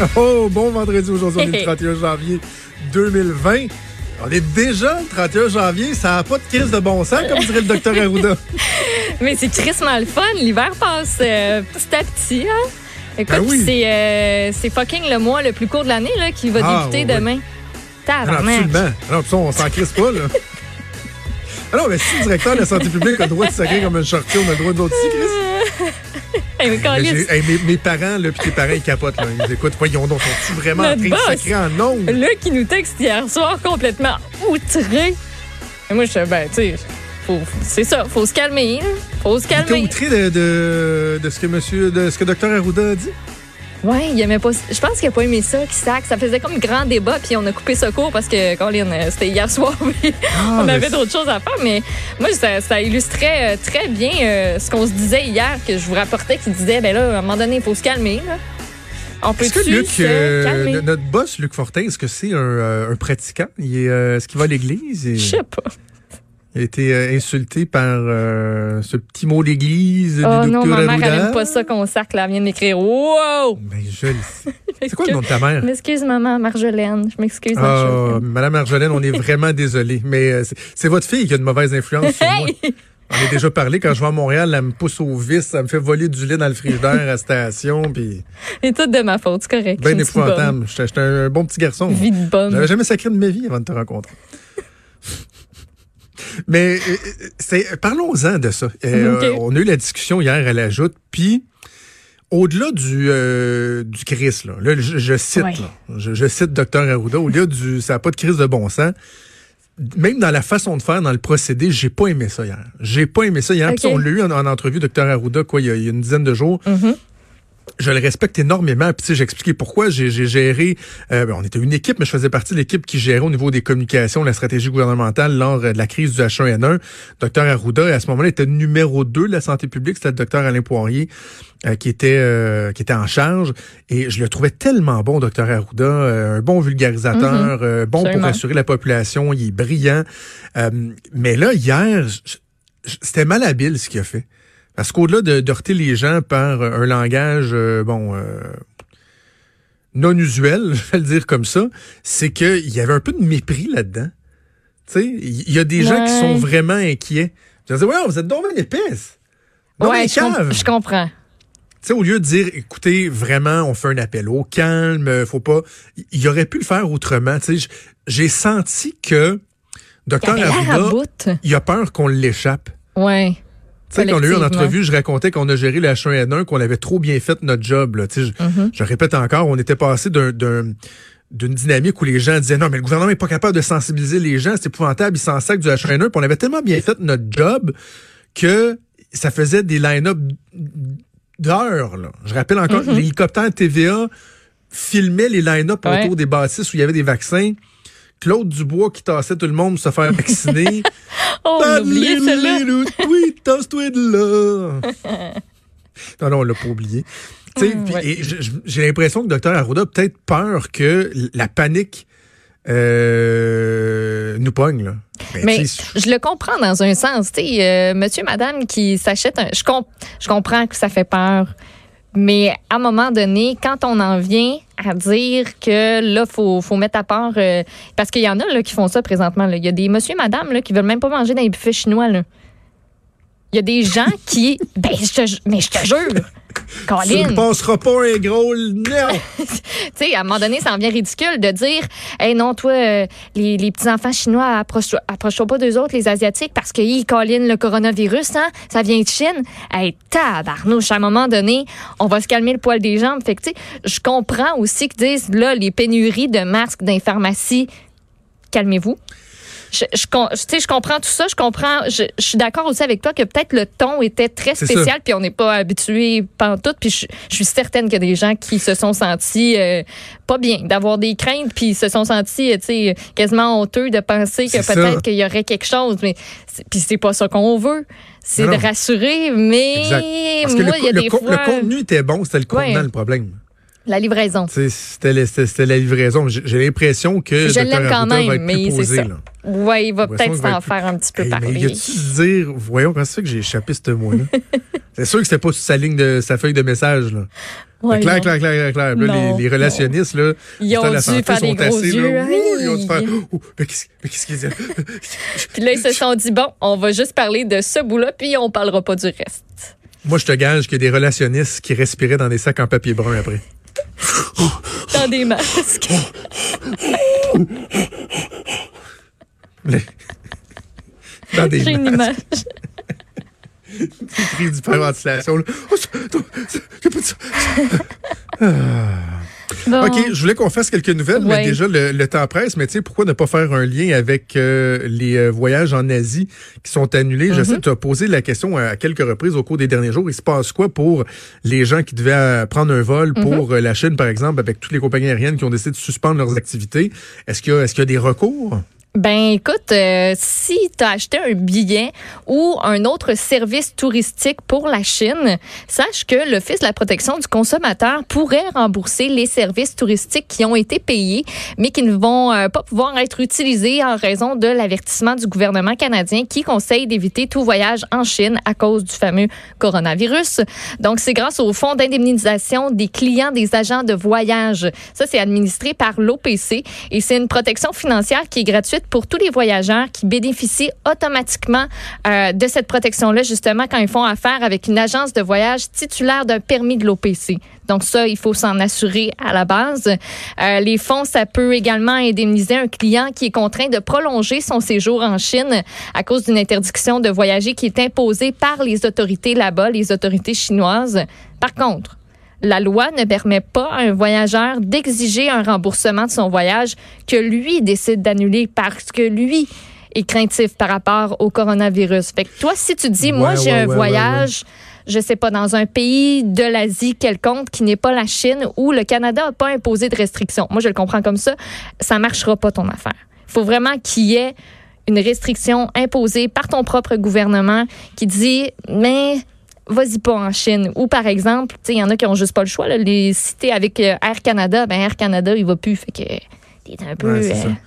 Oh, bon vendredi aujourd'hui, on est le 31 janvier 2020. On est déjà le 31 janvier, ça n'a pas de crise de bon sens, comme dirait le docteur Arruda. Mais c'est tristement le fun. L'hiver passe euh, petit à petit. Hein? Écoute, Ben oui. c'est, euh, c'est fucking le mois le plus court de l'année là, qui va Ah, débuter ouais, demain. Non, Tabarnak. absolument. Non, pis ça, on s'en crisse pas, là. Ah non, mais si le directeur de la santé publique a le droit de sacrer comme un chartier, on a le droit d'autres aussi, Chris. Hey, mais hey, mes, mes parents, là, pis tes parents, ils capotent, là. Ils écoutent. Voyons donc, sont-ils vraiment en Notre train de sacrer en ondes? Là, qui nous texte hier soir complètement outré. Et moi, je suis ben, tu sais, c'est ça, faut se calmer. hein. Faut se calmer. outré de, de, de ce que monsieur, de ce que docteur Arruda a dit? Ouais, il aimait pas. Je pense qu'il a pas aimé ça, qui sac. Ça faisait comme grand débat, puis on a coupé ce cours parce que, Colin, euh, c'était hier soir, puis Ah, on avait d'autres choses à faire. Mais moi, ça, ça illustrait euh, très bien euh, ce qu'on se disait hier, que je vous rapportais, qui disait, ben là, à un moment donné, il faut se calmer. Là. On peut Est-ce que Luc, euh, notre boss, Luc Fortin, est-ce que c'est un, un pratiquant? Il est, euh, est-ce qu'il va à l'église? Et- Je sais pas. Il a été euh, insulté par euh, ce petit mot d'église Oh du non, docteur ma mère, elle Arruda. aime pas ça qu'on sac, là. Elle vient de m'écrire. Wow! Ben, je le sais. C'est quoi le nom de ta mère? Je m'excuse, maman, Marjolaine. Je m'excuse, Marjolaine. Madame Arjolaine, on est vraiment désolé. Mais euh, c'est- votre fille qui a une mauvaise influence sur moi. On a déjà parlé. Quand je vais à Montréal, elle me pousse au vice, elle me fait voler du lait dans le frigidaire à la station. Puis, C'est tout de ma faute, c'est correct. ben épouvantable. J'étais j'étais un bon petit garçon. Vie de bonne. J'avais jamais sacré de ma vie avant de te rencontrer. Mais euh, c'est parlons-en de ça. Euh. On a eu la discussion hier à la joute, puis au-delà du euh, du Christ, là, là, je, je cite, Ouais. là, je, je cite Dr Arruda, au-delà du ça n'a pas de crise de bon sens. Même dans la façon de faire, dans le procédé, j'ai pas aimé ça hier. J'ai pas aimé ça hier. Puis On l'a eu en, en entrevue, Dr Arruda, quoi, il y, a, il y a une dizaine de jours Mhm. Je le respecte énormément. Puis tu sais, j'ai expliqué pourquoi j'ai géré. euh, ben, on était une équipe, mais je faisais partie de l'équipe qui gérait au niveau des communications la stratégie gouvernementale lors euh, de la crise du H1N1. Docteur Arruda, à ce moment-là, était numéro 2 de la santé publique. C'était le docteur Alain Poirier euh, qui était euh, qui était en charge. Et je le trouvais tellement bon, docteur Arruda, euh, un bon vulgarisateur, euh, bon Absolument. pour rassurer la population. Il est brillant. Euh, mais là, hier, c'était malhabile ce qu'il a fait. Parce qu'au-delà de de heurter les gens par euh, un langage, euh, bon, euh, non usuel, je vais le dire comme ça, c'est qu'il y avait un peu de mépris là-dedans. Tu sais, il y a des gens qui sont vraiment inquiets. Je disais, ouais, vous êtes donc épaisse. Non, ouais, je, com- je comprends. Tu sais, au lieu de dire, écoutez, vraiment, on fait un appel au calme, faut pas. Il aurait pu le faire autrement. Tu sais, j'ai senti que Docteur Arruda, il a peur qu'on l'échappe. Ouais. Tu sais, quand on a eu en entrevue, je racontais qu'on a géré le H1N1, qu'on avait trop bien fait notre job. Là. Tu sais, Je, Mhm. je répète encore, on était passé d'un, d'un- d'une dynamique où les gens disaient non, mais le gouvernement n'est pas capable de sensibiliser les gens, c'est épouvantable, ils s'en sacent du H1N1. Puis on avait tellement bien fait notre job que ça faisait des line-up d'heures. Je rappelle encore, Mhm. l'hélicoptère TVA filmait les line-up Ouais. autour des bâtisses où il y avait des vaccins. Claude Dubois qui tassait tout le monde pour se faire vacciner. Oh, on oublié celle-là. là. non, non, on l'a pas oublié. Ouais. j- J'ai l'impression que Dr Arruda a peut-être peur que la panique euh, nous pogne. Là. Mais tu sais, je le comprends dans un sens. Euh, monsieur, madame qui s'achète un. Je, comp- je comprends que ça fait peur. Mais à un moment donné, quand on en vient à dire que là, faut, faut mettre à part. euh, parce qu'il y en a là, qui font ça présentement. Il y a des monsieur, madame là, qui veulent même pas manger dans les buffets chinois. Il y a des gens qui. Ben, je te, mais je te jure. Tu ne Colin, passeras pas un gros non. tu sais, à un moment donné, ça en vient ridicule de dire, hey non, toi, euh, les, les petits-enfants chinois, approche-toi approche pas d'eux autres, les Asiatiques, parce qu'ils collinent le coronavirus, hein, ça vient de Chine. Hey, tabarnouche, à un moment donné, on va se calmer le poil des jambes. Fait que, tu sais, je comprends aussi qu'ils disent, là, les pénuries de masques dans les pharmacies, calmez-vous. Je, je, sais, je comprends tout ça. Je comprends. Je, je suis d'accord aussi avec toi que peut-être le ton était très spécial, puis on n'est pas habitué pantoute. Puis je, je suis certaine qu'il y a des gens qui se sont sentis euh, pas bien, d'avoir des craintes, puis se sont sentis, euh, tu sais, quasiment honteux de penser que peut-être qu'il y aurait quelque chose. Mais puis c'est pas ça qu'on veut. C'est de rassurer, mais Exact. Parce que moi, il y a le des fois le contenu était bon, c'était le contenant Ouais. le problème. La livraison. C'était la livraison. J'ai l'impression que Je l'aime quand même, mais c'est ça. Ouais, il va peut-être s'en faire un petit peu Hey, mais parler. y a-tu se dire, voyons, comment ça fait que j'ai échappé ce mot-là? c'est sûr que c'était pas sur sa ligne de sa feuille de message, là. Ouais, clair, clair, clair, clair. Là, les, les relationnistes, là, Ils ont dû faire des gros yeux. Là, ils ont dû faire, mais qu'est-ce mais qu'est-ce qu'ils disent? Puis là, ils se sont dit, bon, on va juste parler de ce bout-là, puis on parlera pas du reste. Moi, je te gage qu'il y a des relationnistes qui respiraient dans des sacs en papier brun après. Dans des masques. Les- Dans des J'ai une masques, image. des cris d'hyperventilation. là. Oh, ça- ça- ça- y a pas de ça. Bon. OK, je voulais qu'on fasse quelques nouvelles, mais déjà, le, le temps presse. Mais tu sais, pourquoi ne pas faire un lien avec euh, les euh, voyages en Asie qui sont annulés? Je sais que tu as posé la question à quelques reprises au cours des derniers jours. Il se passe quoi pour les gens qui devaient euh, prendre un vol pour euh, la Chine, par exemple, avec toutes les compagnies aériennes qui ont décidé de suspendre leurs activités? Est-ce qu'il y, est-ce qu'il y a des recours? Ben écoute, euh, si tu as acheté un billet ou un autre service touristique pour la Chine, sache que l'Office de la protection du consommateur pourrait rembourser les services touristiques qui ont été payés, mais qui ne vont euh, pas pouvoir être utilisés en raison de l'avertissement du gouvernement canadien qui conseille d'éviter tout voyage en Chine à cause du fameux coronavirus. Donc c'est grâce au fonds d'indemnisation des clients des agents de voyage. Ça c'est administré par l'OPC et c'est une protection financière qui est gratuite pour tous les voyageurs qui bénéficient automatiquement euh, de cette protection-là, justement, quand ils font affaire avec une agence de voyage titulaire d'un permis de l'OPC. Donc ça, il faut s'en assurer à la base. Euh, les fonds, ça peut également indemniser un client qui est contraint de prolonger son séjour en Chine à cause d'une interdiction de voyager qui est imposée par les autorités là-bas, les autorités chinoises. Par contre, la loi ne permet pas à un voyageur d'exiger un remboursement de son voyage que lui décide d'annuler parce que lui est craintif par rapport au coronavirus. Fait que toi, si tu dis, moi, j'ai ouais, un ouais, voyage, je sais pas, dans un pays de l'Asie quelconque qui n'est pas la Chine où le Canada n'a pas imposé de restrictions. Moi, je le comprends comme ça. Ça marchera pas ton affaire. Il faut vraiment qu'il y ait une restriction imposée par ton propre gouvernement qui dit, mais vas-y pas en Chine. Ou par exemple, il y en a qui ont juste pas le choix. Là, les cités avec euh, Air Canada, ben Air Canada, il va plus. Fait que t'es un peu. Ouais, euh, ça.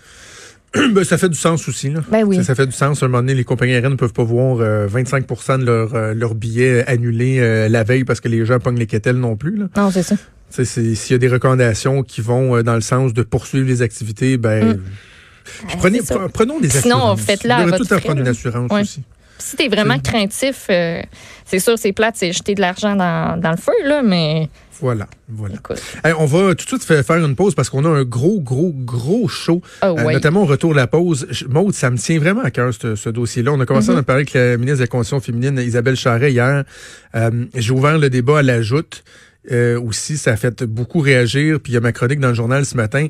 Ben, ça fait du sens aussi. Là. Ben oui. ça, ça fait du sens. À un moment donné, les compagnies aériennes ne peuvent pas voir euh, 25% de leurs euh, leurs billets annulés euh, la veille parce que les gens pognent les quételles non plus. Là. Non, c'est ça. S'il y a des recommandations qui vont dans le sens de poursuivre les activités, ben, Mm. prenez, pre- prenons des Sinon, assurances. faites-le à Vous votre tout frais, prendre une assurance Ouais. aussi. Si t'es vraiment craintif, euh, c'est sûr, c'est plate, c'est jeter de l'argent dans, dans le feu, là, mais Voilà, voilà. Hey, on va tout de suite fa- faire une pause parce qu'on a un gros, gros, gros show. Oh, Euh, notamment au retour de la pause. Maude, ça me tient vraiment à cœur, ce, ce dossier-là. On a commencé Mm-hmm. à en parler avec la ministre de la Condition féminine, Isabelle Charret, hier. Euh, J'ai ouvert le débat à la joute. Euh, aussi, ça a fait beaucoup réagir. Puis il y a ma chronique dans le journal ce matin.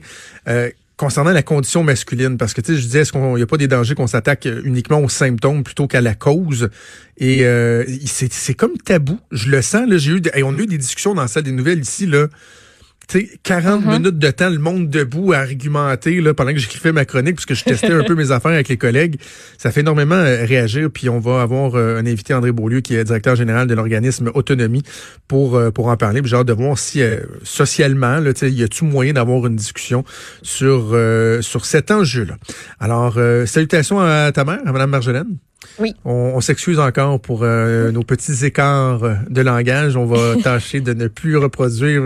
Euh, concernant la condition masculine, parce que tu sais, je disais, est-ce qu'il n'y a pas des dangers qu'on s'attaque uniquement aux symptômes plutôt qu'à la cause? Et euh, c'est comme tabou. Je le sens, là, j'ai eu, des- on a eu des discussions dans la salle des nouvelles ici, là. Tu sais, 40 Mhm. minutes de temps, le monde debout à argumenter là, pendant que j'écrivais ma chronique, puisque je testais un peu mes affaires avec les collègues. Ça fait énormément euh, réagir. Puis on va avoir euh, un invité, André Beaulieu, qui est directeur général de l'organisme Autonomie, pour, euh, pour en parler. Puis j'ai hâte de voir si euh, socialement, là, tu sais, y a-tu moyen d'avoir une discussion sur, euh, sur cet enjeu-là. Alors, euh, salutations à ta mère, à Mme Marjolaine. Oui. On, on s'excuse encore pour euh, nos petits écarts de langage. On va tâcher de ne plus reproduire.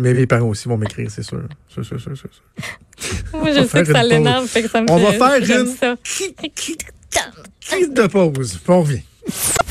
Mais mes parents aussi vont m'écrire, c'est sûr. Moi, je sais que ça l'énerve, fait que ça me On va faire une ça. crise de pause. On revient.